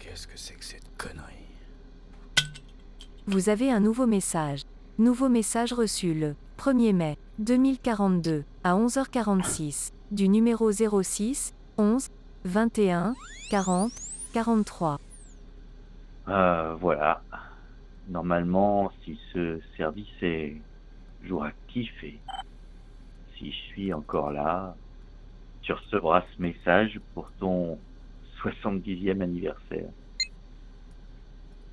Qu'est-ce que c'est que cette connerie? Vous avez un nouveau message. Nouveau message reçu le 1er mai 2042 à 11h46 du numéro 06 11 21 40 43. Euh, voilà. Normalement, si ce service est jour actif et si je suis encore là, tu recevras ce message pour ton 70e anniversaire.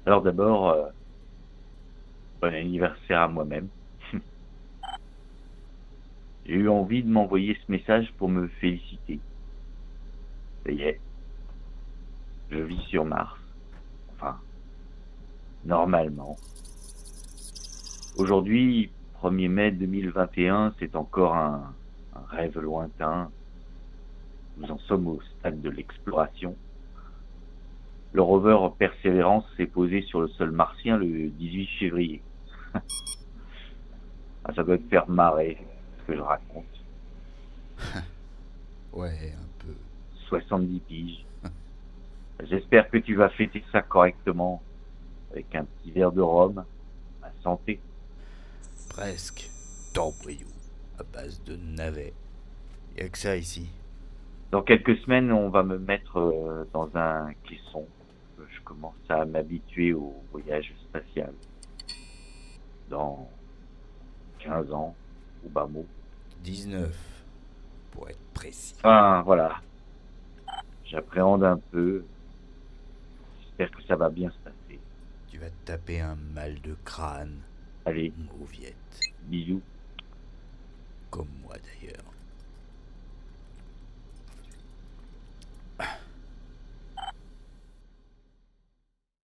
Alors d'abord, euh, bon anniversaire à moi-même. J'ai eu envie de m'envoyer ce message pour me féliciter. Ça y est. Je vis sur Mars. Enfin, normalement. Aujourd'hui, 1er mai 2021, c'est encore un, un rêve lointain. Nous en sommes au stade de l'exploration. Le rover Persévérance s'est posé sur le sol martien le 18 février. Ah, ça doit te faire marrer ce que je raconte. Ouais, un peu. 70 piges. J'espère que tu vas fêter ça correctement avec un petit verre de rhum à santé. Presque. Torboyou. À base de navets. Y'a que ça ici. Dans quelques semaines, on va me mettre euh, dans un caisson. Je commence à m'habituer au voyage spatial. Dans 15 ans, au bas mot. 19. Pour être précis. Enfin, voilà. J'appréhende un peu. J'espère que ça va bien se passer. Tu vas te taper un mal de crâne. Allez, Mauviette. bisous. Comme moi d'ailleurs.